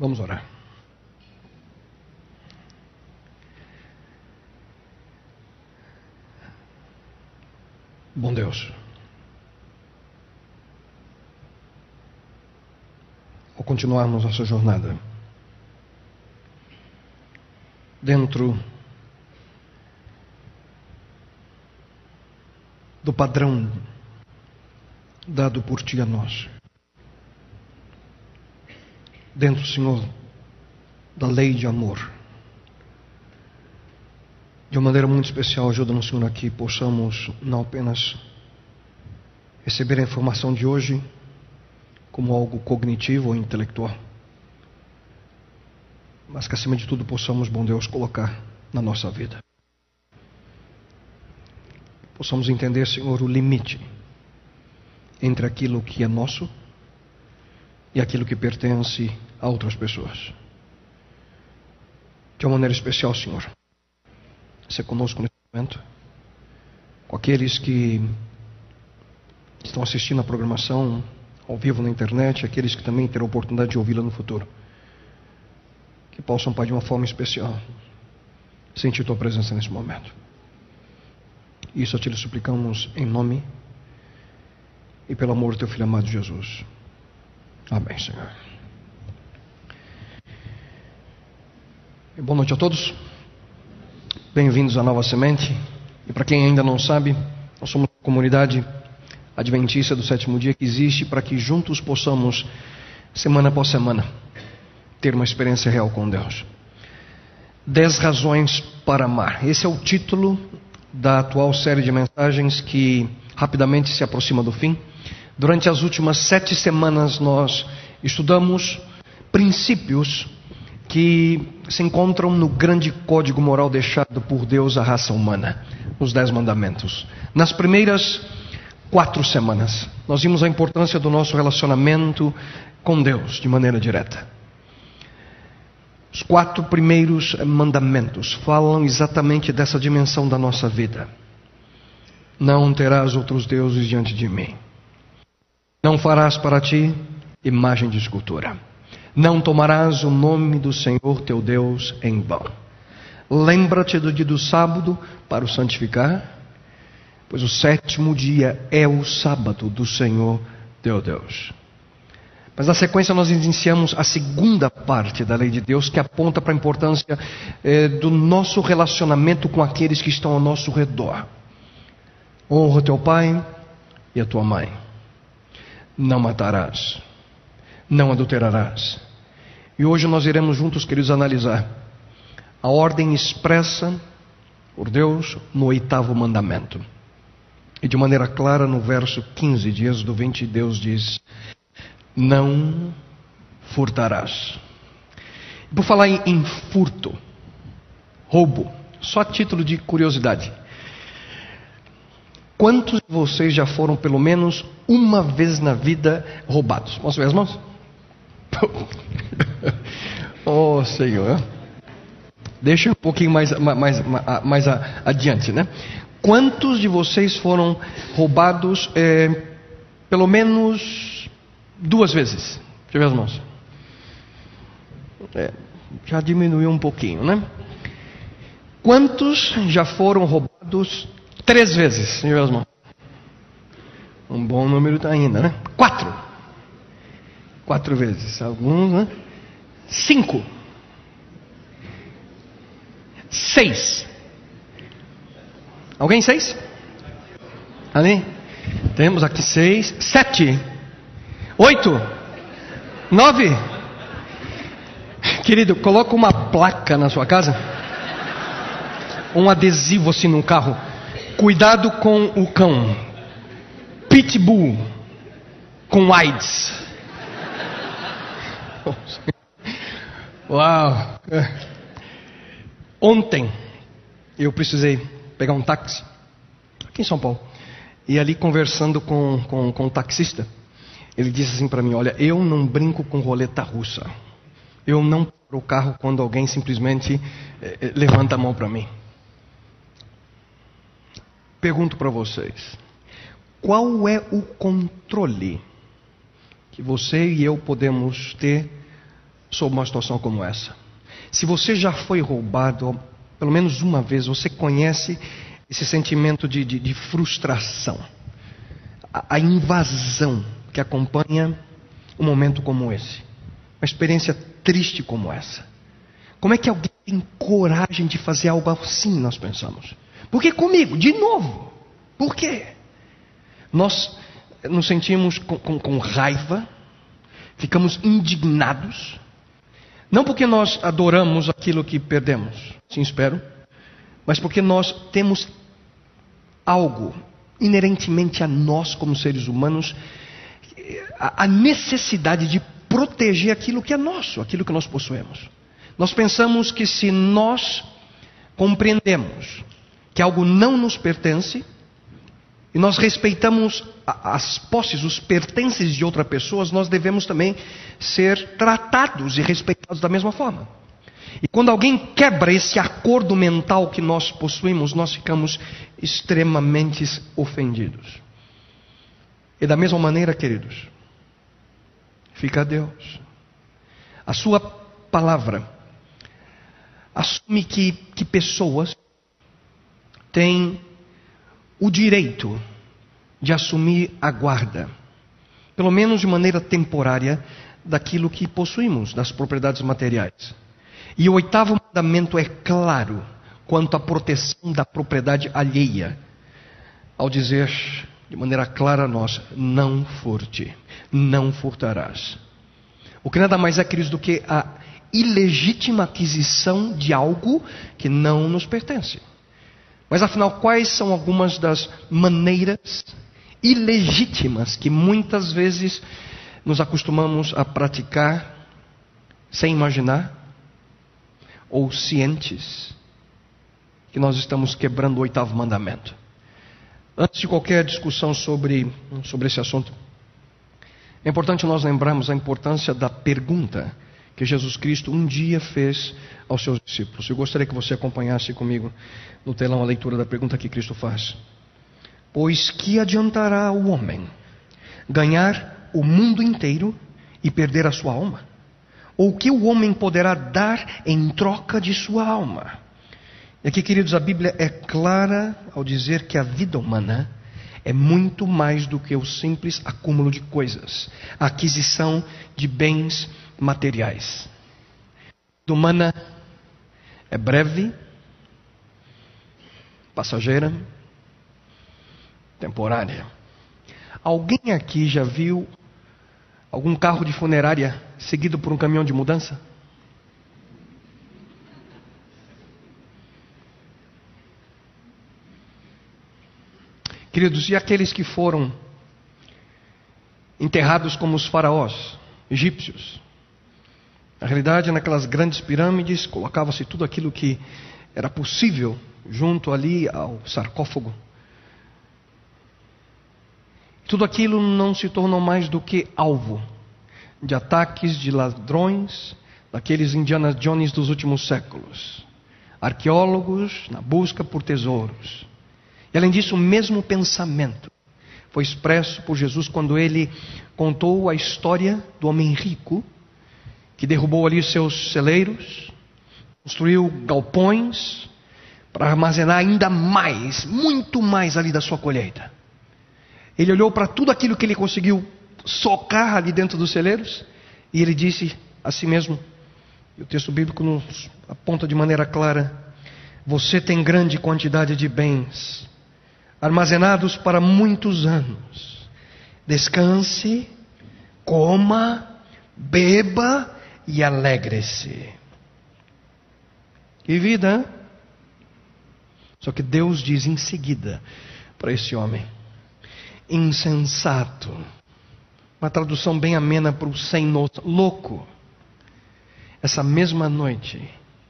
Vamos orar. Bom Deus, ao continuarmos nossa jornada, dentro do padrão dado por Ti a nós, dentro, Senhor, da lei de amor. De uma maneira muito especial, ajuda-nos, Senhor, aqui possamos não apenas receber a informação de hoje como algo cognitivo ou intelectual, mas que acima de tudo possamos, bom Deus, colocar na nossa vida. Possamos entender, Senhor, o limite entre aquilo que é nosso e aquilo que pertence a outras pessoas. De uma maneira especial, Senhor ser conosco nesse momento, com aqueles que estão assistindo a programação ao vivo na internet, aqueles que também terão a oportunidade de ouvi-la no futuro. Que possam, Pai, de uma forma especial, sentir Tua presença nesse momento. Isso te suplicamos em nome e pelo amor do Teu Filho amado Jesus. Amém, Senhor. E boa noite a todos. Bem-vindos à Nova Semente. E para quem ainda não sabe, nós somos uma comunidade adventista do sétimo dia que existe para que juntos possamos, semana após semana, ter uma experiência real com Deus. Dez razões para amar. Esse é o título da atual série de mensagens que rapidamente se aproxima do fim. Durante as últimas sete semanas nós estudamos princípios que se encontram no grande código moral deixado por Deus à raça humana, os Dez Mandamentos. Nas primeiras quatro semanas, nós vimos a importância do nosso relacionamento com Deus de maneira direta. Os quatro primeiros mandamentos falam exatamente dessa dimensão da nossa vida. Não terás outros deuses diante de mim. Não farás para ti imagem de escultura. Não tomarás o nome do Senhor teu Deus em vão. Lembra-te do dia do sábado para o santificar, pois o sétimo dia é o sábado do Senhor teu Deus. Mas na sequência nós iniciamos a segunda parte da lei de Deus que aponta para a importância eh, do nosso relacionamento com aqueles que estão ao nosso redor. Honra teu pai e a tua mãe. Não matarás não adulterarás. E hoje nós iremos juntos, queridos, analisar a ordem expressa por Deus no oitavo mandamento. E de maneira clara, no verso 15 de Êxodo 20, Deus diz: Não furtarás. Por falar em, em furto, roubo, só a título de curiosidade. Quantos de vocês já foram pelo menos uma vez na vida roubados? Ver as mãos? oh Senhor. Deixa um pouquinho mais, mais, mais, mais adiante, né? Quantos de vocês foram roubados é, pelo menos duas vezes? Deixa eu ver as mãos. É, já diminuiu um pouquinho, né? Quantos já foram roubados três vezes? Deixa eu ver as mãos. Um bom número ainda, né? Quatro quatro vezes. Alguns, né? Cinco. Seis. Alguém seis? Ali? Temos aqui seis. Sete. Oito. Nove. Querido, coloca uma placa na sua casa. Um adesivo assim no carro. Cuidado com o cão. Pitbull com AIDS. Uau! Ontem eu precisei pegar um táxi aqui em São Paulo. E ali conversando com, com, com o taxista, ele disse assim para mim: Olha, eu não brinco com roleta russa. Eu não paro o carro quando alguém simplesmente eh, levanta a mão para mim. Pergunto para vocês: qual é o controle que você e eu podemos ter sob uma situação como essa. Se você já foi roubado, pelo menos uma vez, você conhece esse sentimento de, de, de frustração, a, a invasão que acompanha um momento como esse, uma experiência triste como essa. Como é que alguém tem coragem de fazer algo assim, nós pensamos? Por que comigo? De novo. Por quê? Nós nos sentimos com, com, com raiva, ficamos indignados, não porque nós adoramos aquilo que perdemos, sim espero, mas porque nós temos algo inerentemente a nós como seres humanos, a necessidade de proteger aquilo que é nosso, aquilo que nós possuímos. Nós pensamos que se nós compreendemos que algo não nos pertence, e nós respeitamos as posses, os pertences de outra pessoa, nós devemos também ser tratados e respeitados da mesma forma. E quando alguém quebra esse acordo mental que nós possuímos, nós ficamos extremamente ofendidos. E da mesma maneira, queridos, fica Deus. A sua palavra assume que, que pessoas têm o direito de assumir a guarda, pelo menos de maneira temporária, daquilo que possuímos, das propriedades materiais. E o oitavo mandamento é claro quanto à proteção da propriedade alheia, ao dizer de maneira clara a nós: não furte, não furtarás. O que nada mais é, queridos, do que a ilegítima aquisição de algo que não nos pertence. Mas afinal, quais são algumas das maneiras ilegítimas que muitas vezes nos acostumamos a praticar sem imaginar ou cientes que nós estamos quebrando o oitavo mandamento? Antes de qualquer discussão sobre, sobre esse assunto, é importante nós lembrarmos a importância da pergunta que Jesus Cristo um dia fez aos seus discípulos. Eu gostaria que você acompanhasse comigo no telão a leitura da pergunta que Cristo faz. Pois que adiantará o homem ganhar o mundo inteiro e perder a sua alma? Ou o que o homem poderá dar em troca de sua alma? E aqui, queridos, a Bíblia é clara ao dizer que a vida humana é muito mais do que o simples acúmulo de coisas, a aquisição de bens materiais. A humana é breve, passageira, temporária. Alguém aqui já viu algum carro de funerária seguido por um caminhão de mudança? Queridos, e aqueles que foram enterrados como os faraós egípcios? Na realidade, naquelas grandes pirâmides, colocava-se tudo aquilo que era possível junto ali ao sarcófago. Tudo aquilo não se tornou mais do que alvo de ataques de ladrões, daqueles Indiana Jones dos últimos séculos. Arqueólogos na busca por tesouros. E além disso, o mesmo pensamento foi expresso por Jesus quando ele contou a história do homem rico que derrubou ali seus celeiros, construiu galpões para armazenar ainda mais, muito mais ali da sua colheita. Ele olhou para tudo aquilo que ele conseguiu socar ali dentro dos celeiros e ele disse a si mesmo, e o texto bíblico nos aponta de maneira clara: Você tem grande quantidade de bens armazenados para muitos anos. Descanse, coma, beba e alegre-se. Que vida! Só que Deus diz em seguida para esse homem: insensato. Uma tradução bem amena para o sem noção, louco. Essa mesma noite,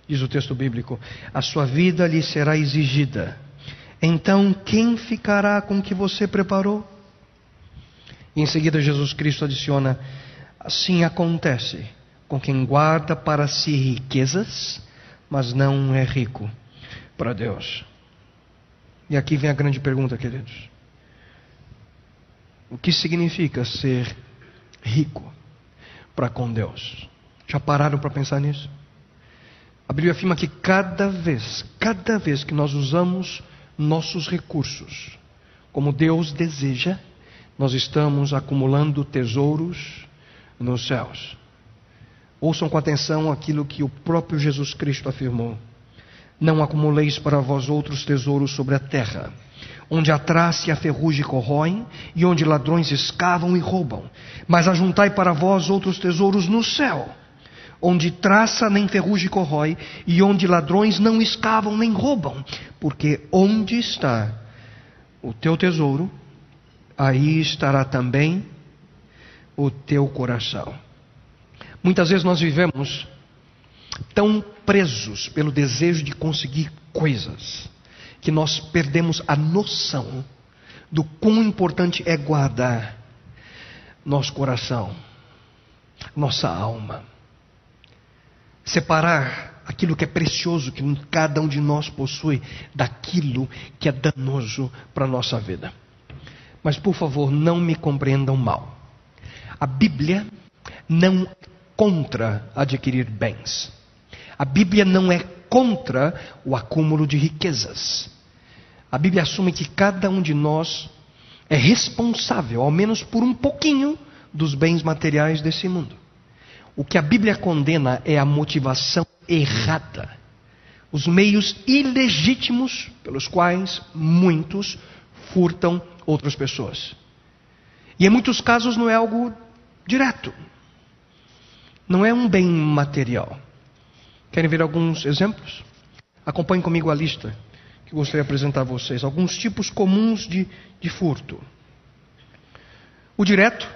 diz o texto bíblico, a sua vida lhe será exigida então quem ficará com o que você preparou? E em seguida Jesus Cristo adiciona: assim acontece com quem guarda para si riquezas, mas não é rico para Deus. E aqui vem a grande pergunta, queridos: o que significa ser rico para com Deus? Já pararam para pensar nisso? A Bíblia afirma que cada vez, cada vez que nós usamos nossos recursos como Deus deseja, nós estamos acumulando tesouros nos céus. Ouçam com atenção aquilo que o próprio Jesus Cristo afirmou: Não acumuleis para vós outros tesouros sobre a terra, onde a traça e a ferrugem corroem, e onde ladrões escavam e roubam, mas ajuntai para vós outros tesouros no céu onde traça nem ferrugem corrói, e onde ladrões não escavam nem roubam, porque onde está o teu tesouro, aí estará também o teu coração. Muitas vezes nós vivemos tão presos pelo desejo de conseguir coisas, que nós perdemos a noção do quão importante é guardar nosso coração, nossa alma separar aquilo que é precioso que cada um de nós possui daquilo que é danoso para a nossa vida. Mas por favor, não me compreendam mal. A Bíblia não contra adquirir bens. A Bíblia não é contra o acúmulo de riquezas. A Bíblia assume que cada um de nós é responsável, ao menos por um pouquinho, dos bens materiais desse mundo. O que a Bíblia condena é a motivação errada, os meios ilegítimos pelos quais muitos furtam outras pessoas. E em muitos casos não é algo direto, não é um bem material. Querem ver alguns exemplos? Acompanhem comigo a lista que gostaria de apresentar a vocês. Alguns tipos comuns de, de furto: o direto,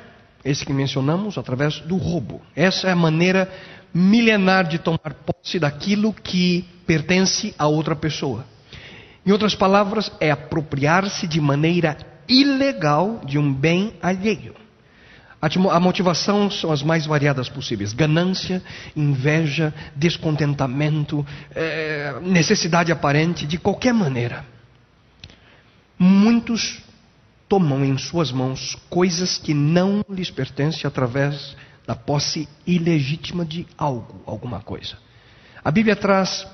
esse que mencionamos, através do roubo. Essa é a maneira milenar de tomar posse daquilo que pertence a outra pessoa. Em outras palavras, é apropriar-se de maneira ilegal de um bem alheio. A motivação são as mais variadas possíveis: ganância, inveja, descontentamento, é, necessidade aparente, de qualquer maneira. Muitos tomam em suas mãos coisas que não lhes pertencem através da posse ilegítima de algo, alguma coisa. A Bíblia traz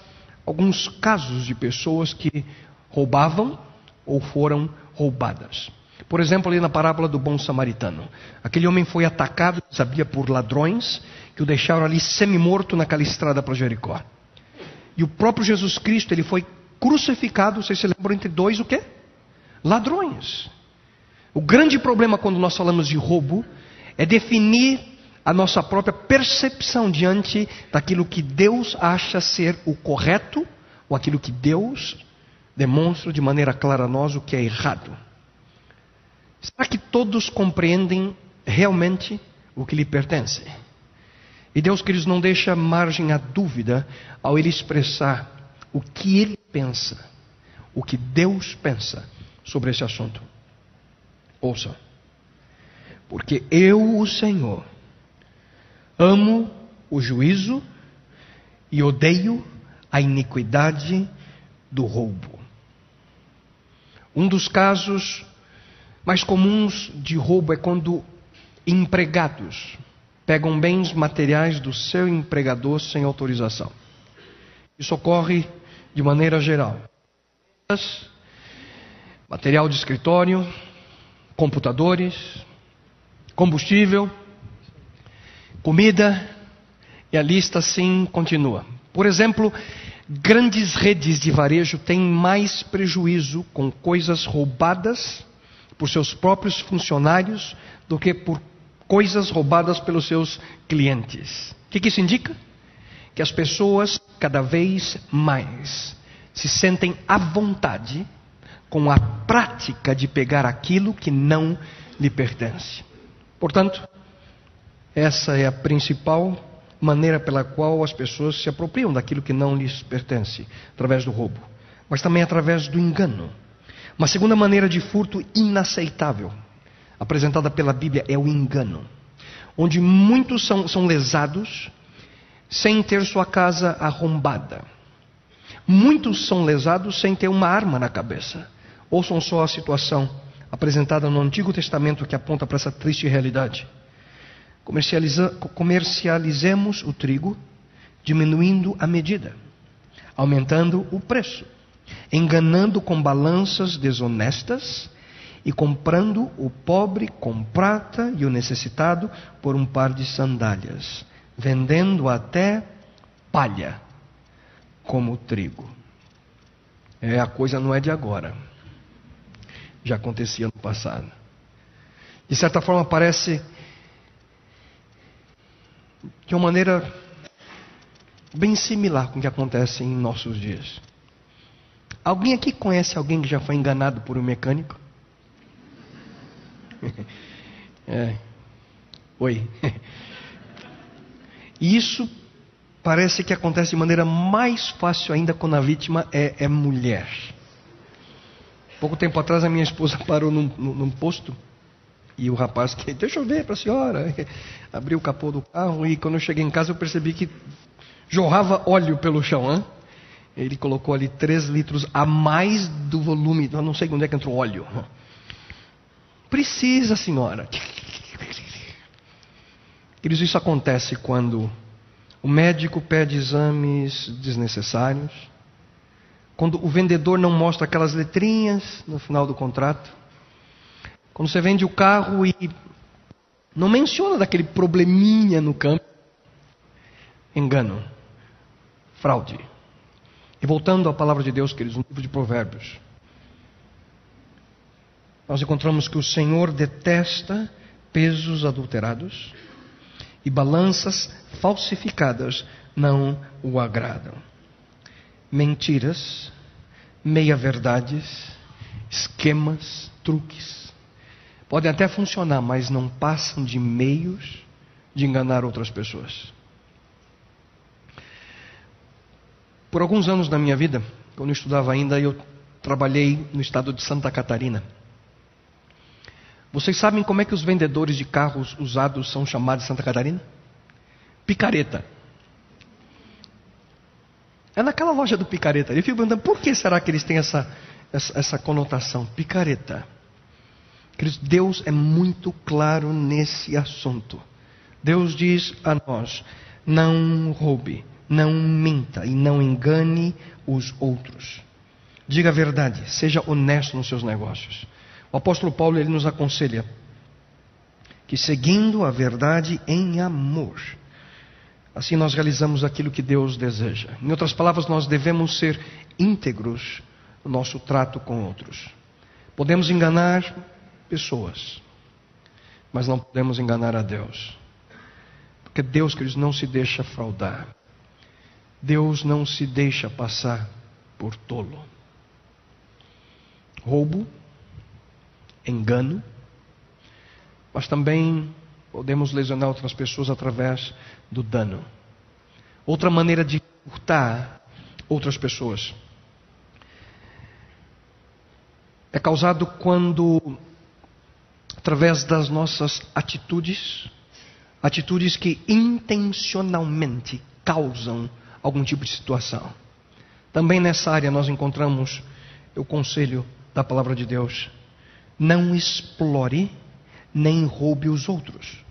alguns casos de pessoas que roubavam ou foram roubadas. Por exemplo, ali na parábola do bom samaritano. Aquele homem foi atacado, sabia, por ladrões que o deixaram ali semi-morto naquela estrada para Jericó. E o próprio Jesus Cristo, ele foi crucificado, vocês se lembram, entre dois o quê? Ladrões. O grande problema quando nós falamos de roubo é definir a nossa própria percepção diante daquilo que Deus acha ser o correto ou aquilo que Deus demonstra de maneira clara a nós o que é errado. Será que todos compreendem realmente o que lhe pertence? E Deus, queridos, não deixa margem à dúvida ao Ele expressar o que Ele pensa, o que Deus pensa sobre esse assunto. Ouça. Porque eu, o Senhor, amo o juízo e odeio a iniquidade do roubo. Um dos casos mais comuns de roubo é quando empregados pegam bens materiais do seu empregador sem autorização. Isso ocorre de maneira geral. Material de escritório, computadores, combustível, comida, e a lista assim continua. Por exemplo, grandes redes de varejo têm mais prejuízo com coisas roubadas por seus próprios funcionários do que por coisas roubadas pelos seus clientes. O que, isso indica? Que as pessoas cada vez mais se sentem à vontade com a prática de pegar aquilo que não lhe pertence. Portanto, essa é a principal maneira pela qual as pessoas se apropriam daquilo que não lhes pertence, através do roubo, mas também através do engano. Uma segunda maneira de furto inaceitável, apresentada pela Bíblia, é o engano, onde muitos são, são lesados sem ter sua casa arrombada. Muitos são lesados sem ter uma arma na cabeça. Ouçam só a situação apresentada no Antigo Testamento que aponta para essa triste realidade. Comercializa, comercializemos o trigo, diminuindo a medida, aumentando o preço, enganando com balanças desonestas e comprando o pobre com prata e o necessitado por um par de sandálias, vendendo até palha como trigo. É, a coisa não é de agora. Já acontecia no passado. De certa forma, parece de uma maneira bem similar com o que acontece em nossos dias. Alguém aqui conhece alguém que já foi enganado por um mecânico? é. Oi. Isso parece que acontece de maneira mais fácil ainda quando a vítima é, é mulher. Pouco tempo atrás a minha esposa parou num, num posto e o rapaz que deixa eu ver para a senhora abriu o capô do carro e quando eu cheguei em casa eu percebi que jorrava óleo pelo chão. Hein? Ele colocou ali 3 litros a mais do volume, eu não sei onde é que entrou óleo. Precisa, senhora. Queridos, isso acontece quando o médico pede exames desnecessários, quando o vendedor não mostra aquelas letrinhas no final do contrato, quando você vende o carro e não menciona daquele probleminha no campo, engano, fraude. E voltando à palavra de Deus, queridos, no livro de Provérbios, nós encontramos que o Senhor detesta pesos adulterados e balanças falsificadas não o agradam. Mentiras, meia-verdades, esquemas, truques podem até funcionar, mas não passam de meios de enganar outras pessoas. Por alguns anos da minha vida, quando eu estudava ainda, eu trabalhei no estado de Santa Catarina. Vocês sabem como é que os vendedores de carros usados são chamados em Santa Catarina? Picareta. É naquela loja do picareta. Eu fico perguntando por que será que eles têm essa, essa, essa conotação? Picareta. Deus é muito claro nesse assunto. Deus diz a nós: não roube, não minta e não engane os outros. Diga a verdade, seja honesto nos seus negócios. O apóstolo Paulo ele nos aconselha que seguindo a verdade em amor, assim nós realizamos aquilo que Deus deseja. Em outras palavras, nós devemos ser íntegros no nosso trato com outros. Podemos enganar pessoas, mas não podemos enganar a Deus. Porque Deus, queridos, não se deixa fraudar. Deus não se deixa passar por tolo. Roubo engano, mas também podemos lesionar outras pessoas através do dano. Outra maneira de furtar outras pessoas é causado quando, através das nossas atitudes, atitudes que intencionalmente causam algum tipo de situação. Também nessa área nós encontramos o conselho da palavra de Deus não explore nem roube os outros.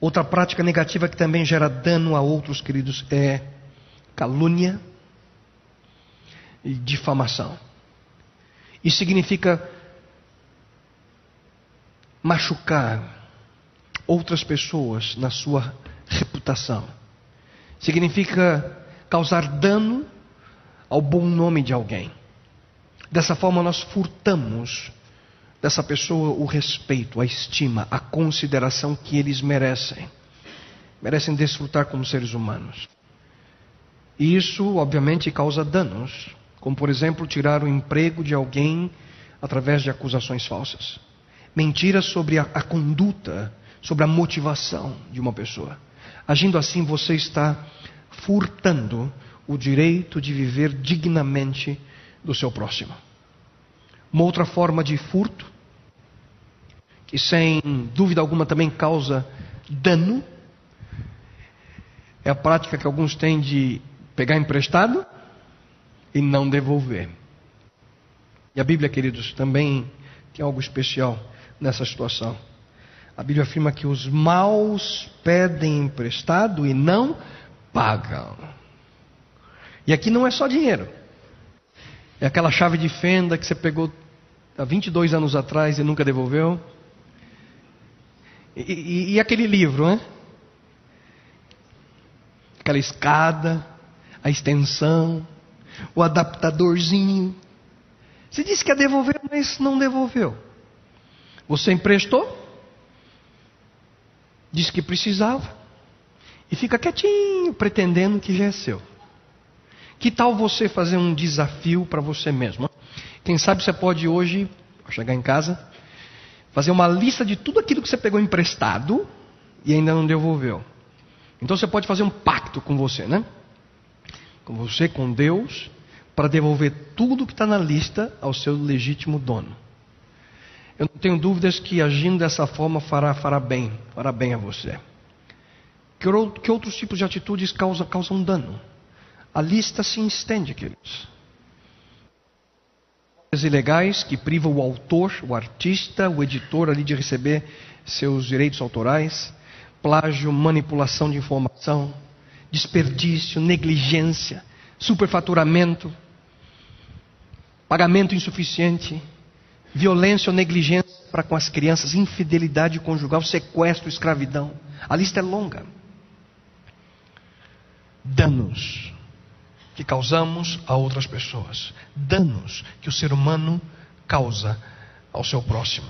Outra prática negativa que também gera dano a outros, queridos, é calúnia e difamação. Isso significa machucar outras pessoas na sua reputação. Significa causar dano ao bom nome de alguém. Dessa forma, nós furtamos dessa pessoa o respeito, a estima, a consideração que eles merecem. Merecem desfrutar como seres humanos. E isso, obviamente, causa danos, como por exemplo, tirar o emprego de alguém através de acusações falsas. Mentiras sobre a, a conduta, sobre a motivação de uma pessoa. Agindo assim, você está furtando o direito de viver dignamente do seu próximo. Uma outra forma de furto, que sem dúvida alguma também causa dano, é a prática que alguns têm de pegar emprestado e não devolver. E a Bíblia, queridos, também tem algo especial nessa situação. a Bíblia afirma que os maus pedem emprestado e não pagam. E aqui não é só dinheiro. É aquela chave de fenda que você pegou há 22 anos atrás e nunca devolveu. E, e, e aquele livro, né? Aquela escada, a extensão, o adaptadorzinho. Você disse que ia devolver, mas não devolveu. Você emprestou, disse que precisava, e fica quietinho, pretendendo que já é seu. Que tal você fazer um desafio para você mesmo? Quem sabe você pode hoje, ao chegar em casa, fazer uma lista de tudo aquilo que você pegou emprestado e ainda não devolveu. Então você pode fazer um pacto com você, né? Com você, com Deus, para devolver tudo que está na lista ao seu legítimo dono. Eu não tenho dúvidas que agindo dessa forma fará, fará bem, fará bem a você. Que, outros tipos de atitudes causam, causam dano? A lista se estende, queridos. Ilegais que privam o autor, o artista, o editor ali de receber seus direitos autorais, plágio, manipulação de informação, desperdício, negligência, superfaturamento, pagamento insuficiente, violência ou negligência para com as crianças, infidelidade conjugal, sequestro, escravidão. A lista é longa. Danos que causamos a outras pessoas, danos que o ser humano causa ao seu próximo.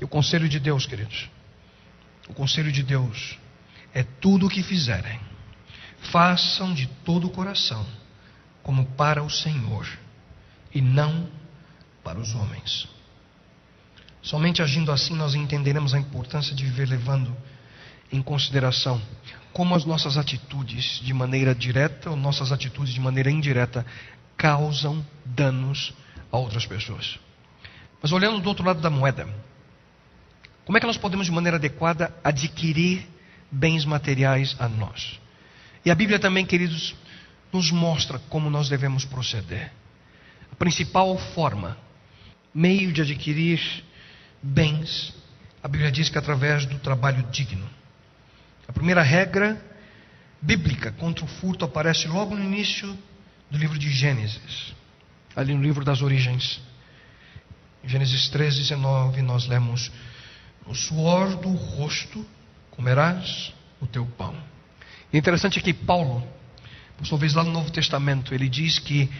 E o conselho de Deus, queridos, o conselho de Deus é tudo o que fizerem, façam de todo o coração, como para o Senhor, e não para os homens. Somente agindo assim nós entenderemos a importância de viver levando em consideração como as nossas atitudes de maneira direta ou nossas atitudes de maneira indireta causam danos a outras pessoas. Mas olhando do outro lado da moeda, como é que nós podemos de maneira adequada adquirir bens materiais a nós? E a Bíblia também, queridos, nos mostra como nós devemos proceder. A principal forma, meio de adquirir bens, a Bíblia diz que é através do trabalho digno. A primeira regra bíblica contra o furto aparece logo no início do livro de Gênesis, ali no livro das origens. Em Gênesis 3, 19, nós lemos: No suor do rosto comerás o teu pão. E interessante é que Paulo, por sua vez lá no Novo Testamento, ele diz que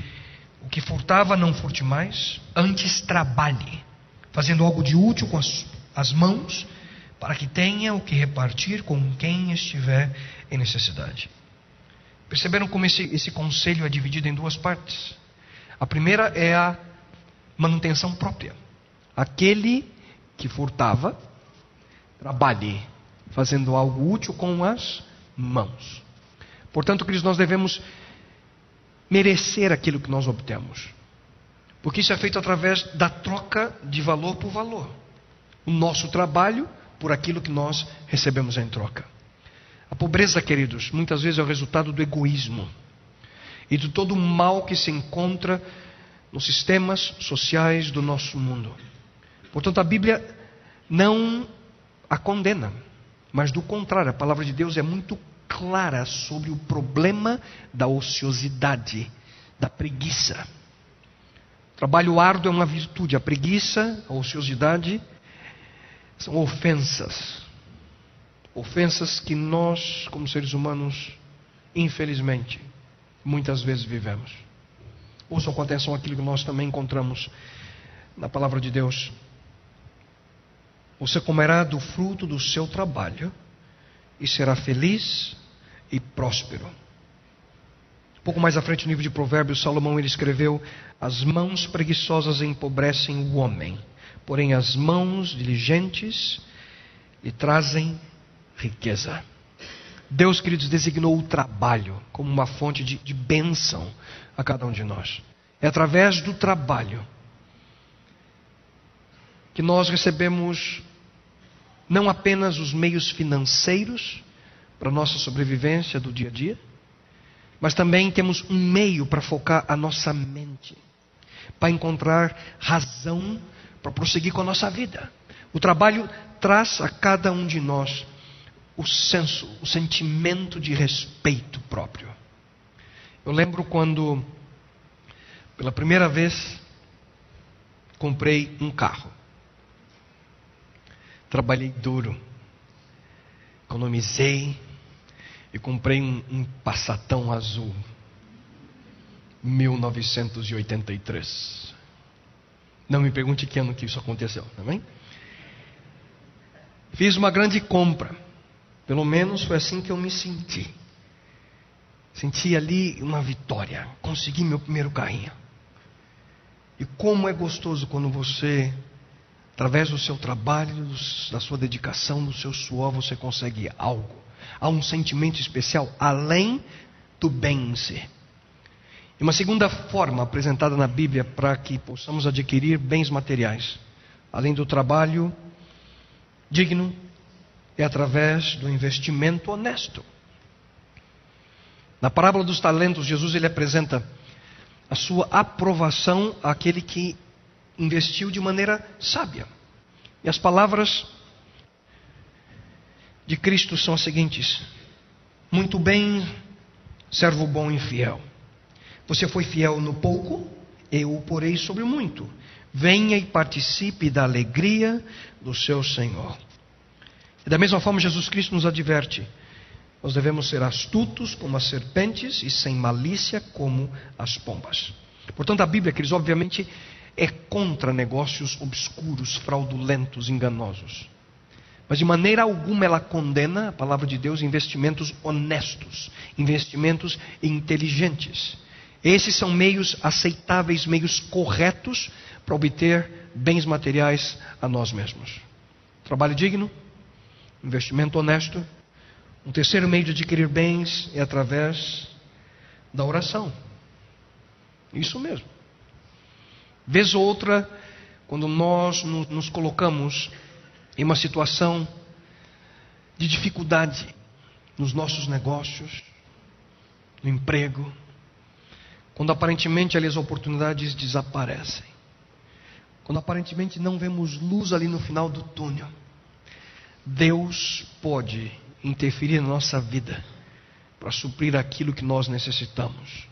o que furtava não furte mais, antes trabalhe fazendo algo de útil com as, as mãos, para que tenha o que repartir com quem estiver em necessidade. Perceberam como esse, esse conselho é dividido em duas partes? A primeira é a manutenção própria. Aquele que furtava, trabalhe, fazendo algo útil com as mãos. Portanto, queridos, nós devemos merecer aquilo que nós obtemos. Porque isso é feito através da troca de valor por valor. O nosso trabalho por aquilo que nós recebemos em troca. A pobreza, queridos, muitas vezes é o resultado do egoísmo e de todo o mal que se encontra nos sistemas sociais do nosso mundo. Portanto, a Bíblia não a condena, mas do contrário, a palavra de Deus é muito clara sobre o problema da ociosidade, da preguiça. Trabalho árduo é uma virtude, a preguiça, a ociosidade são ofensas. Ofensas que nós, como seres humanos, infelizmente, muitas vezes vivemos. Ouçam com atenção aquilo que nós também encontramos na palavra de Deus. Você comerá do fruto do seu trabalho e será feliz e próspero pouco mais à frente no livro de Provérbios, Salomão ele escreveu: As mãos preguiçosas empobrecem o homem, porém as mãos diligentes lhe trazem riqueza. Deus, queridos, designou o trabalho como uma fonte de, de bênção a cada um de nós. É através do trabalho que nós recebemos não apenas os meios financeiros para nossa sobrevivência do dia a dia, mas também temos um meio para focar a nossa mente, para encontrar razão para prosseguir com a nossa vida. O trabalho traz a cada um de nós o senso, o sentimento de respeito próprio. Eu lembro quando, pela primeira vez, comprei um carro. Trabalhei duro, economizei e comprei um, um Passatão azul. 1983. Não me pergunte que ano que isso aconteceu. Tá Fiz uma grande compra. Pelo menos foi assim que eu me senti. Senti ali uma vitória. Consegui meu primeiro carrinho. E como é gostoso quando você, através do seu trabalho, da sua dedicação, do seu suor, você consegue algo. Há um sentimento especial além do bem em si. E uma segunda forma apresentada na Bíblia para que possamos adquirir bens materiais, além do trabalho digno, é através do investimento honesto. Na parábola dos talentos, Jesus ele apresenta a sua aprovação àquele que investiu de maneira sábia. E as palavras de Cristo são as seguintes: Muito bem, servo bom e fiel. Você foi fiel no pouco, eu o porei sobre muito. Venha e participe da alegria do seu Senhor. E da mesma forma, Jesus Cristo nos adverte: nós devemos ser astutos como as serpentes e sem malícia como as pombas. Portanto, a Bíblia, queridos, obviamente é contra negócios obscuros, fraudulentos, enganosos. Mas de maneira alguma ela condena, a palavra de Deus, investimentos honestos, investimentos inteligentes. Esses são meios aceitáveis, meios corretos para obter bens materiais a nós mesmos. Trabalho digno, investimento honesto, um terceiro meio de adquirir bens é através da oração. Isso mesmo. Vez ou outra, quando nós nos colocamos em uma situação de dificuldade nos nossos negócios, no emprego, quando aparentemente ali as oportunidades desaparecem, quando aparentemente não vemos luz ali no final do túnel, Deus pode interferir na nossa vida para suprir aquilo que nós necessitamos.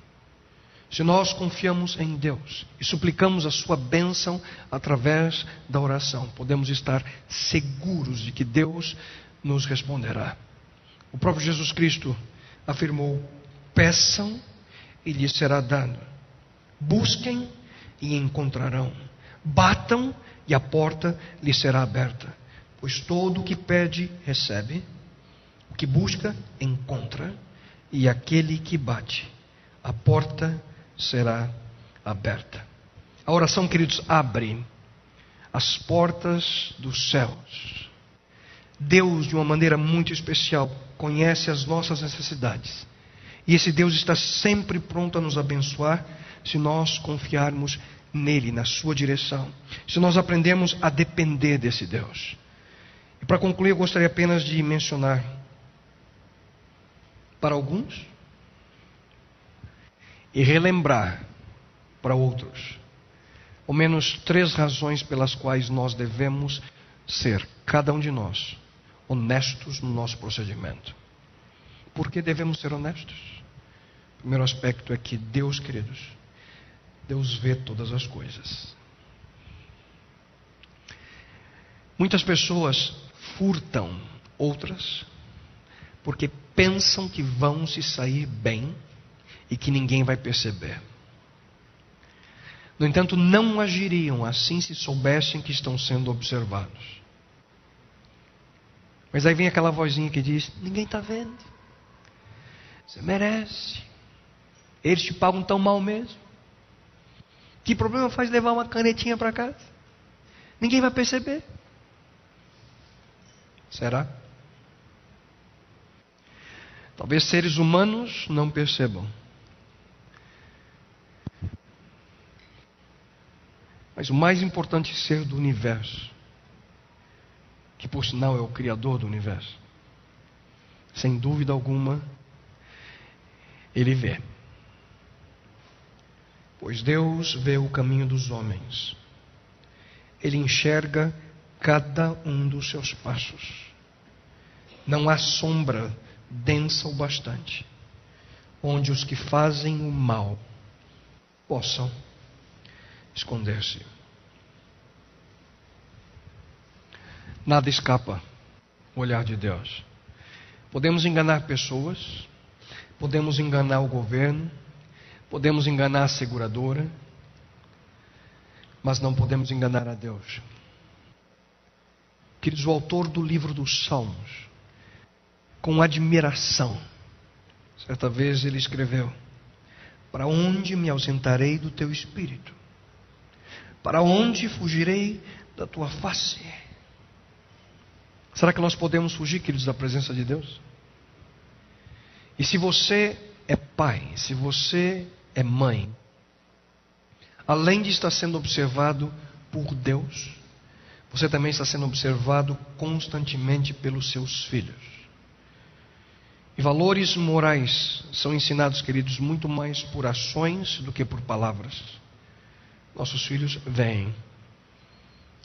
Se nós confiamos em Deus e suplicamos a Sua bênção através da oração, podemos estar seguros de que Deus nos responderá. O próprio Jesus Cristo afirmou: peçam e lhes será dado, busquem e encontrarão, batam e a porta lhes será aberta, pois todo o que pede, recebe o que busca, encontra, e aquele que bate, a porta será aberta. A oração, queridos, abre as portas dos céus. Deus, de uma maneira muito especial, conhece as nossas necessidades. E esse Deus está sempre pronto a nos abençoar se nós confiarmos nele, na sua direção. Se nós aprendemos a depender desse Deus. E para concluir, eu gostaria apenas de mencionar para alguns e relembrar para outros, ao menos três razões pelas quais nós devemos ser, cada um de nós, honestos no nosso procedimento. Por que devemos ser honestos? Primeiro aspecto é que Deus, queridos, Deus vê todas as coisas. Muitas pessoas furtam outras porque pensam que vão se sair bem e que ninguém vai perceber. No entanto, não agiriam assim se soubessem que estão sendo observados. Mas aí vem aquela vozinha que diz: Ninguém está vendo. Você merece. Eles te pagam tão mal mesmo. Que problema faz levar uma canetinha para casa? Ninguém vai perceber. Será? Talvez seres humanos não percebam. Mas o mais importante ser do universo, que por sinal é o Criador do universo, sem dúvida alguma, ele vê. Pois Deus vê o caminho dos homens, ele enxerga cada um dos seus passos. Não há sombra densa o bastante, onde os que fazem o mal possam esconder-se. Nada escapa o olhar de Deus. Podemos enganar pessoas, podemos enganar o governo, podemos enganar a seguradora, mas não podemos enganar a Deus. Queridos, o autor do livro dos Salmos, com admiração, certa vez ele escreveu: Para onde me ausentarei do teu espírito? Para onde fugirei da tua face? Será que nós podemos fugir, queridos, da presença de Deus? E se você é pai, se você é mãe, além de estar sendo observado por Deus, você também está sendo observado constantemente pelos seus filhos. E valores morais são ensinados, queridos, muito mais por ações do que por palavras. Nossos filhos vêm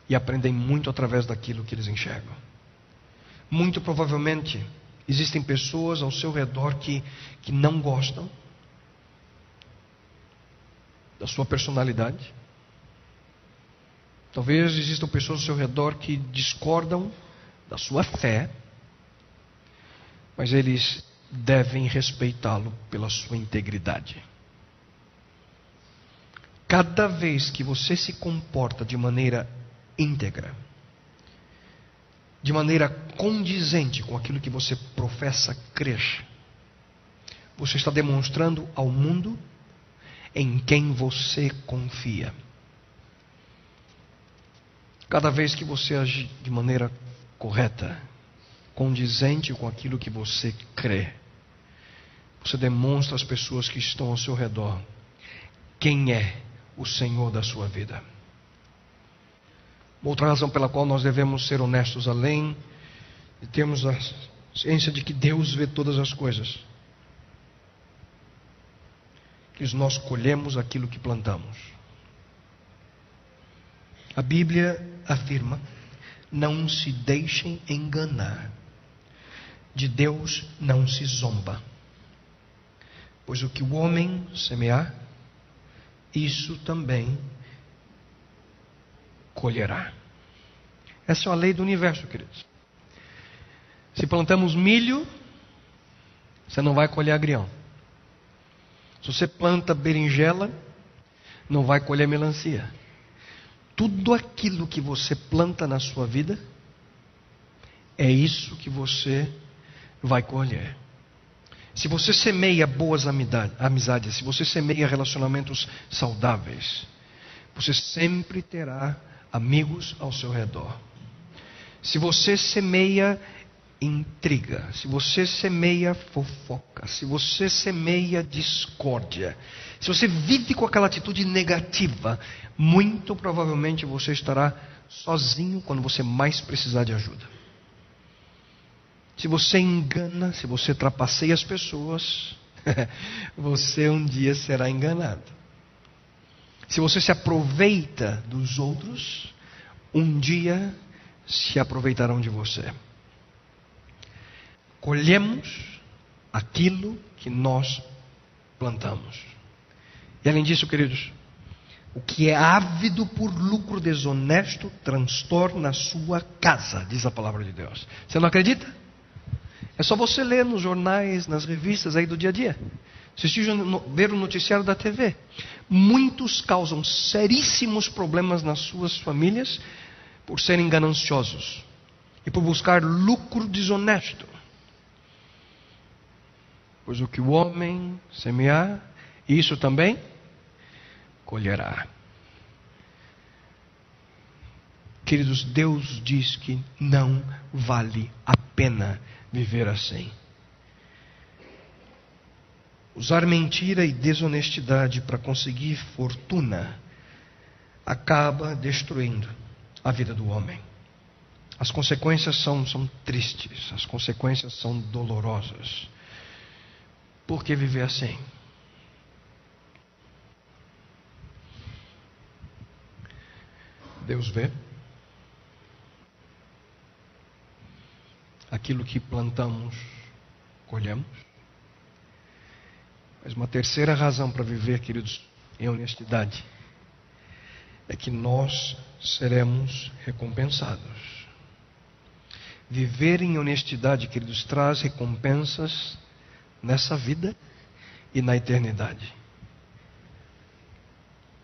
e aprendem muito através daquilo que eles enxergam. Muito provavelmente existem pessoas ao seu redor que, que não gostam da sua personalidade. Talvez existam pessoas ao seu redor que discordam da sua fé, mas eles devem respeitá-lo pela sua integridade. Cada vez que você se comporta de maneira íntegra, de maneira condizente com aquilo que você professa crer, você está demonstrando ao mundo em quem você confia. Cada vez que você age de maneira correta, condizente com aquilo que você crê, você demonstra às pessoas que estão ao seu redor quem é o Senhor da sua vida. Outra razão pela qual nós devemos ser honestos, além de termos a ciência de que Deus vê todas as coisas, que nós colhemos aquilo que plantamos. A Bíblia afirma: não se deixem enganar, de Deus não se zomba, pois o que o homem semear, isso também colherá. Essa é uma lei do universo, queridos. Se plantamos milho, você não vai colher agrião. Se você planta berinjela, não vai colher melancia. Tudo aquilo que você planta na sua vida, é isso que você vai colher. Se você semeia boas amizades, se você semeia relacionamentos saudáveis, você sempre terá amigos ao seu redor. Se você semeia intriga, se você semeia fofoca, se você semeia discórdia, se você vive com aquela atitude negativa, muito provavelmente você estará sozinho quando você mais precisar de ajuda. Se você engana, se você trapaceia as pessoas, você um dia será enganado. Se você se aproveita dos outros, um dia se aproveitarão de você. Colhemos aquilo que nós plantamos. E além disso, queridos, o que é ávido por lucro desonesto transtorna a sua casa, diz a palavra de Deus. Você não acredita? É só você ler nos jornais, nas revistas aí do dia a dia. Assistir, ver o noticiário da TV. Muitos causam seríssimos problemas nas suas famílias por serem gananciosos e por buscar lucro desonesto. Pois o que o homem semear, isso também colherá. Queridos, Deus diz que não vale a pena viver assim. Usar mentira e desonestidade para conseguir fortuna acaba destruindo a vida do homem. As consequências são, são tristes, as consequências são dolorosas. Por que viver assim? Deus vê, aquilo que plantamos, colhemos. Mas uma terceira razão para viver, queridos, em honestidade, é que nós seremos recompensados. Viver em honestidade, queridos, traz recompensas nessa vida e na eternidade.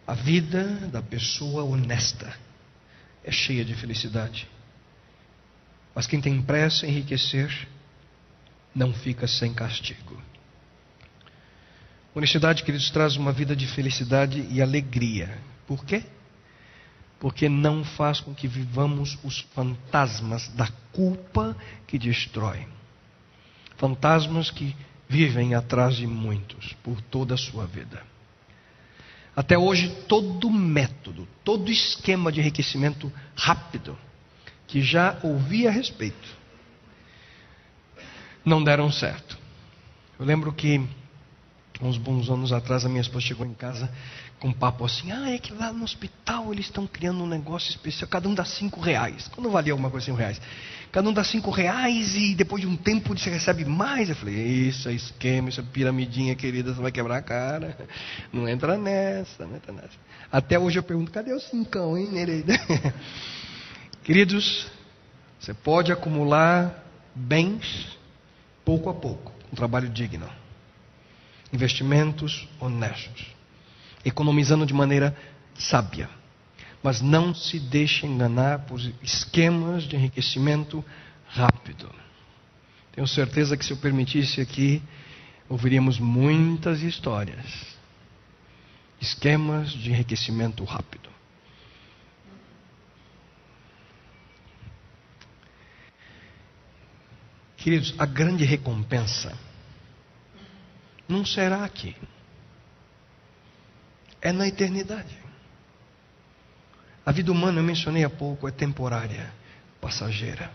A vida da pessoa honesta é cheia de felicidade. Mas quem tem pressa em enriquecer não fica sem castigo. Honestidade, queridos, traz uma vida de felicidade e alegria. Por quê? Porque não faz com que vivamos os fantasmas da culpa que destrói. Fantasmas que vivem atrás de muitos por toda a sua vida. Até hoje, todo método, todo esquema de enriquecimento rápido que já ouvi a respeito não deram certo. Eu lembro que uns bons anos atrás a minha esposa chegou em casa com um papo assim: ah, é que lá no hospital eles estão criando um negócio especial, cada um dá cinco reais. Quando valia alguma coisa cinco reais? Cada um dá cinco reais e depois de um tempo você recebe mais. Eu falei: isso é esquema, isso é piramidinha, querida, você vai quebrar a cara. Não entra nessa, não entra nessa. Até hoje eu pergunto: cadê o cincão, hein, Nereida? Queridos, você pode acumular bens pouco a pouco, um trabalho digno investimentos honestos, economizando de maneira sábia. Mas não se deixe enganar por esquemas de enriquecimento rápido. Tenho certeza que se eu permitisse aqui, ouviríamos muitas histórias. Esquemas de enriquecimento rápido. Queridos, a grande recompensa não será aqui. É na eternidade. A vida humana, eu mencionei há pouco, é temporária, passageira.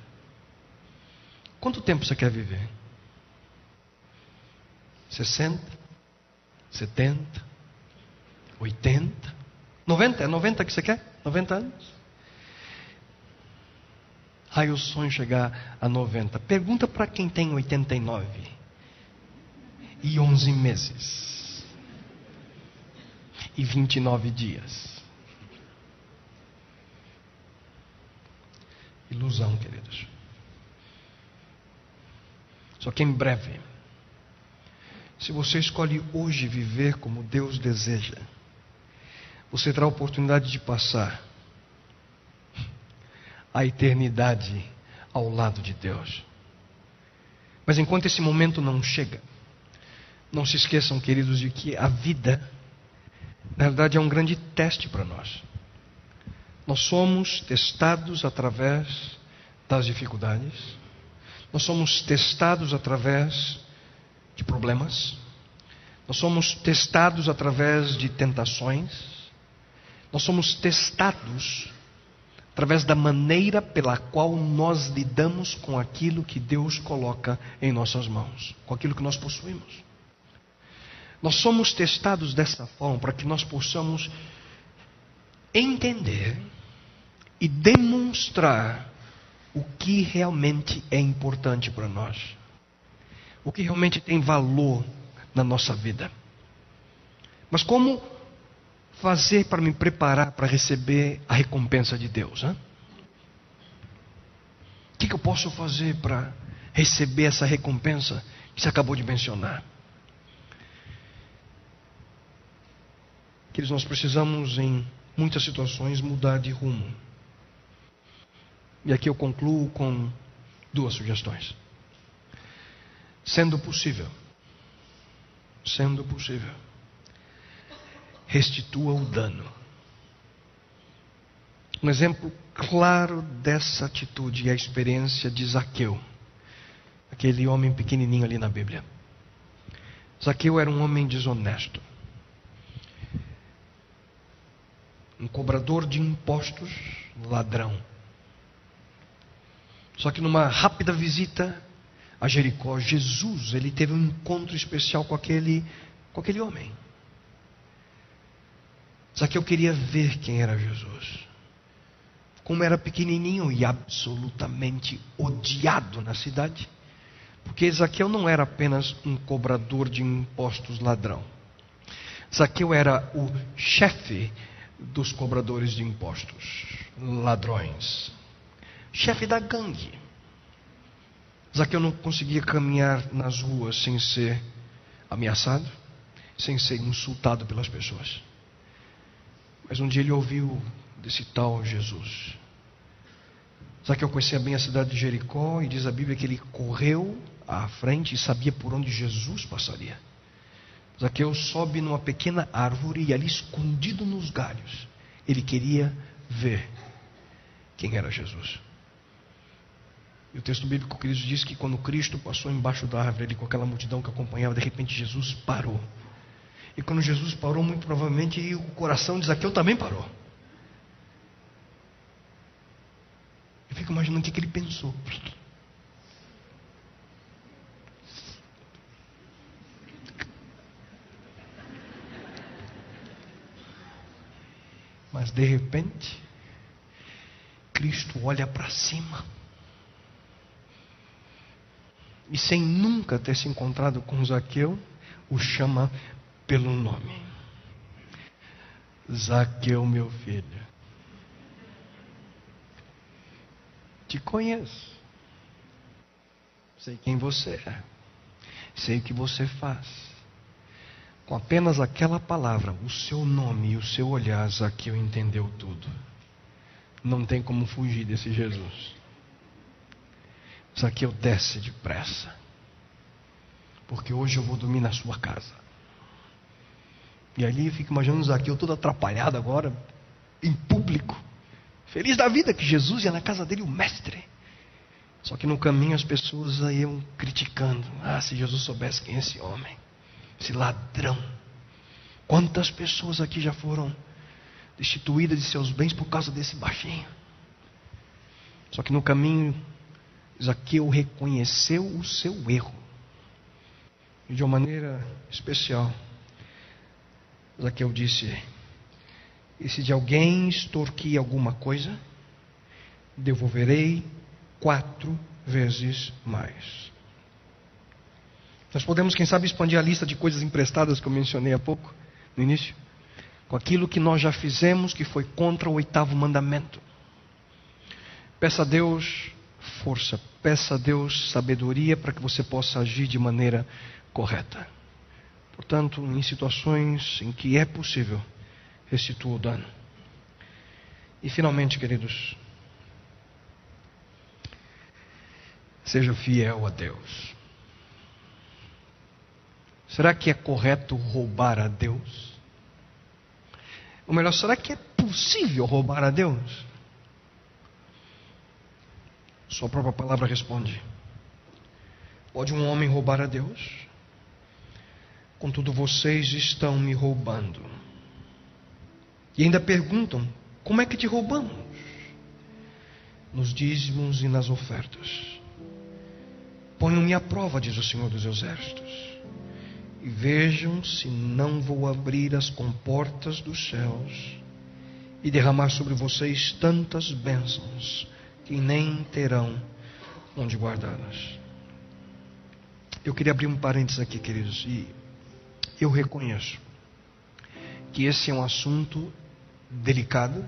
Quanto tempo você quer viver? 60? 70? 80? 90? É 90 que você quer? 90 anos? Aí o sonho chegar a 90. Pergunta para quem tem 89 e 11 meses e 29 dias. Ilusão, queridos. Só que em breve, se você escolhe hoje viver como Deus deseja, você terá a oportunidade de passar a eternidade ao lado de Deus. Mas enquanto esse momento não chega, não se esqueçam, queridos, de que a vida, na verdade, é um grande teste para nós. Nós somos testados através das dificuldades, nós somos testados através de problemas, nós somos testados através de tentações, nós somos testados através da maneira pela qual nós lidamos com aquilo que Deus coloca em nossas mãos, com aquilo que nós possuímos. Nós somos testados dessa forma para que nós possamos entender e demonstrar o que realmente é importante para nós, o que realmente tem valor na nossa vida. Mas como fazer para me preparar para receber a recompensa de Deus? Hein? O que, que eu posso fazer para receber essa recompensa que você acabou de mencionar? Que nós precisamos, em muitas situações, mudar de rumo. E aqui eu concluo com duas sugestões. Sendo possível, sendo possível, restitua o dano. Um exemplo claro dessa atitude é a experiência de Zaqueu, aquele homem pequenininho ali na Bíblia. Zaqueu era um homem desonesto. Um cobrador de impostos, ladrão. Só que numa rápida visita a Jericó, Jesus, ele teve um encontro especial com aquele, com aquele homem. Só que eu queria ver quem era Jesus. como era pequenininho e absolutamente odiado na cidade. Porque Zaqueu não era apenas um cobrador de impostos ladrão. Zaqueu era o chefe dos cobradores de impostos, ladrões, chefe da gangue. Zaqueu não conseguia caminhar nas ruas sem ser ameaçado, sem ser insultado pelas pessoas. Mas um dia ele ouviu desse tal Jesus. Zaqueu conhecia bem a cidade de Jericó e diz a Bíblia que ele correu à frente e sabia por onde Jesus passaria. Zaqueu sobe numa pequena árvore e ali escondido nos galhos, ele queria ver quem era Jesus. E o texto bíblico Cristo diz que quando Cristo passou embaixo da árvore, ele com aquela multidão que acompanhava, de repente Jesus parou. E quando Jesus parou, muito provavelmente o coração de Zaqueu também parou. Eu fico imaginando o que, que ele pensou. Mas de repente, Cristo olha para cima. E sem nunca ter se encontrado com Zaqueu, o chama pelo nome. Zaqueu, meu filho. Te conheço. Sei quem você é. Sei o que você faz. Com apenas aquela palavra, o seu nome e o seu olhar, Zaqueu entendeu tudo. Não tem como fugir desse Jesus. Zaqueu desce depressa. Porque hoje eu vou dormir na sua casa. E ali eu fico imaginando Zaqueu todo atrapalhado agora, em público. Feliz da vida que Jesus ia na casa dele, o mestre. Só que no caminho as pessoas iam criticando. Ah, se Jesus soubesse quem é esse homem esse ladrão. Quantas pessoas aqui já foram destituídas de seus bens por causa desse baixinho? Só que no caminho, Zaqueu reconheceu o seu erro. E de uma maneira especial, Zaqueu disse: E se de alguém extorquir alguma coisa, devolverei quatro vezes mais. Nós podemos, quem sabe, expandir a lista de coisas emprestadas que eu mencionei há pouco, no início, com aquilo que nós já fizemos que foi contra o oitavo mandamento. Peça a Deus força, peça a Deus sabedoria para que você possa agir de maneira correta. Portanto, em situações em que é possível, restitua o dano. E finalmente, queridos, seja fiel a Deus. Será que é correto roubar a Deus? Ou melhor, será que é possível roubar a Deus? Sua própria palavra responde: Pode um homem roubar a Deus? Contudo, vocês estão me roubando. E ainda perguntam: Como é que te roubamos? Nos dízimos e nas ofertas. Ponham-me à prova, diz o Senhor dos Exércitos e vejam se não vou abrir as comportas dos céus e derramar sobre vocês tantas bênçãos que nem terão onde guardá-las. Eu queria abrir um parênteses aqui, queridos, e eu reconheço que esse é um assunto delicado.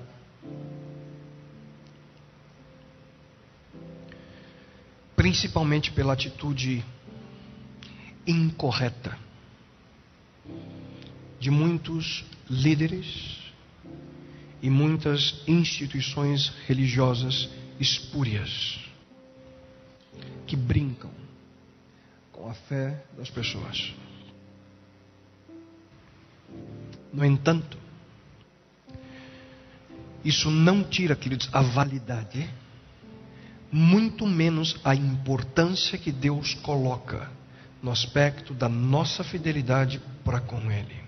Principalmente pela atitude incorreta de muitos líderes e muitas instituições religiosas espúrias que brincam com a fé das pessoas. No entanto, isso não tira, queridos, a validade, muito menos a importância que Deus coloca no aspecto da nossa fidelidade para com Ele.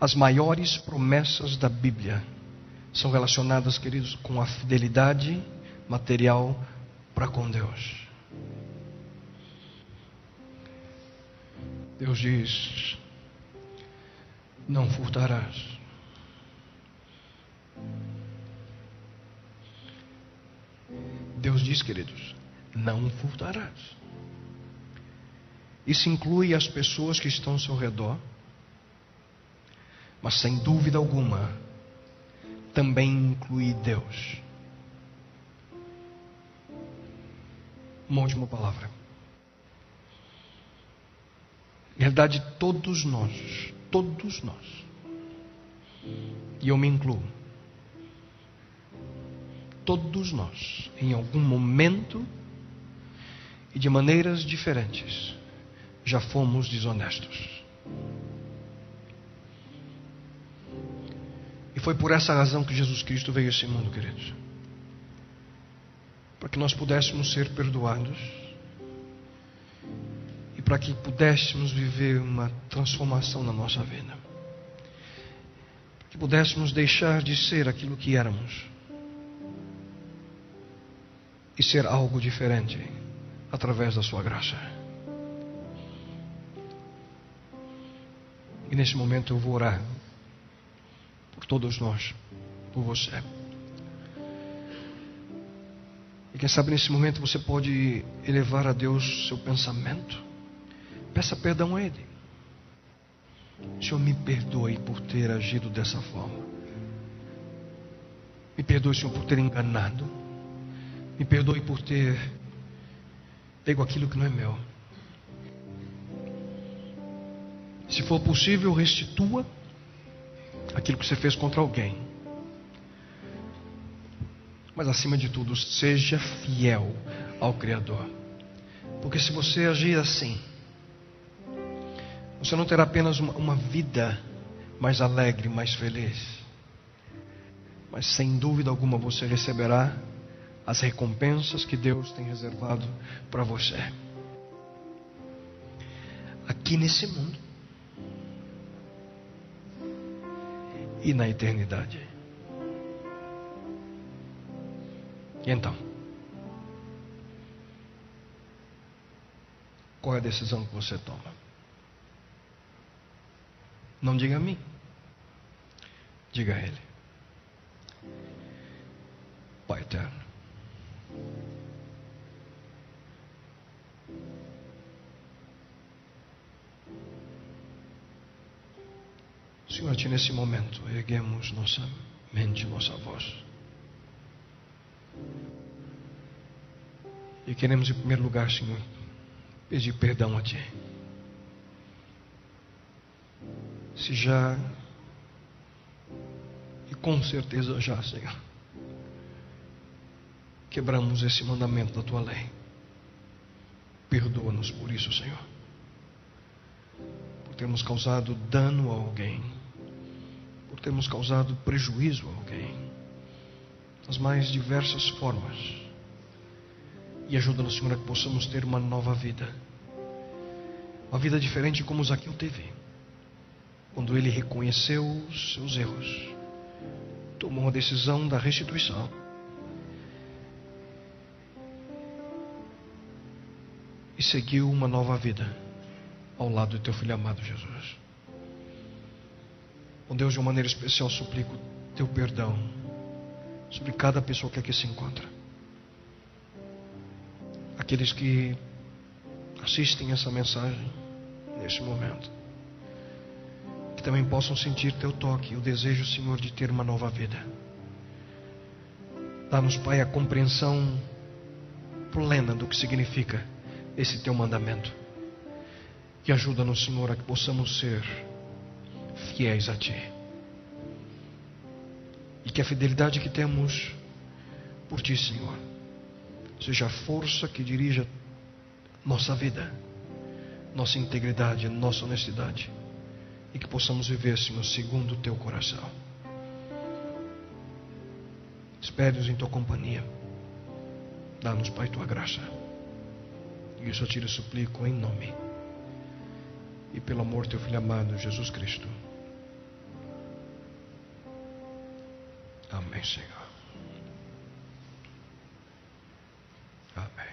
As maiores promessas da Bíblia são relacionadas, queridos, com a fidelidade material para com Deus. Deus diz: Não furtarás. Deus diz, queridos, não furtarás. Isso inclui as pessoas que estão ao seu redor mas sem dúvida alguma, também inclui Deus. Uma última palavra. Na verdade, todos nós, todos nós, e eu me incluo, todos nós, em algum momento e de maneiras diferentes, já fomos desonestos. Foi por essa razão que Jesus Cristo veio a esse mundo, queridos. Para que nós pudéssemos ser perdoados e para que pudéssemos viver uma transformação na nossa vida. Para que pudéssemos deixar de ser aquilo que éramos e ser algo diferente através da Sua graça. E nesse momento eu vou orar todos nós, por você. E quem sabe nesse momento você pode elevar a Deus seu pensamento. Peça perdão a Ele. Senhor, me perdoe por ter agido dessa forma. Me perdoe, Senhor, por ter enganado. Me perdoe por ter pego aquilo que não é meu. Se for possível, restitua aquilo que você fez contra alguém. Mas acima de tudo, seja fiel ao Criador. Porque se você agir assim, você não terá apenas uma, uma vida mais alegre, mais feliz, mas sem dúvida alguma você receberá as recompensas que Deus tem reservado para você. Aqui nesse mundo. E na eternidade. Então? Qual é a decisão que você toma? Não diga a mim, diga a Ele. Pai eterno. Senhor, Ti nesse momento erguemos nossa mente, nossa voz. E queremos, em primeiro lugar, Senhor, pedir perdão a Ti. Se já, e com certeza já, Senhor, quebramos esse mandamento da Tua lei. Perdoa-nos por isso, Senhor. Por termos causado dano a alguém por termos causado prejuízo a alguém, nas mais diversas formas. E ajuda-nos, Senhor, a que possamos ter uma nova vida. Uma vida diferente como Zaqueu teve. Quando ele reconheceu os seus erros, tomou a decisão da restituição. E seguiu uma nova vida ao lado do teu filho amado Jesus. Oh Deus, de uma maneira especial, suplico teu perdão sobre cada pessoa que aqui se encontra. Aqueles que assistem essa mensagem neste momento. Que também possam sentir teu toque o desejo, Senhor, de ter uma nova vida. Dá-nos, Pai, a compreensão plena do que significa esse teu mandamento. E ajuda-nos, Senhor, a que possamos ser fiéis a Ti. E que a fidelidade que temos por Ti, Senhor, seja a força que dirija nossa vida, nossa integridade, nossa honestidade. E que possamos viver, Senhor, segundo o Teu coração. Espere-nos em Tua companhia. Dá-nos, Pai, Tua graça. E isso eu te suplico em nome e pelo amor do Teu Filho amado, Jesus Cristo. Amazing. Amen.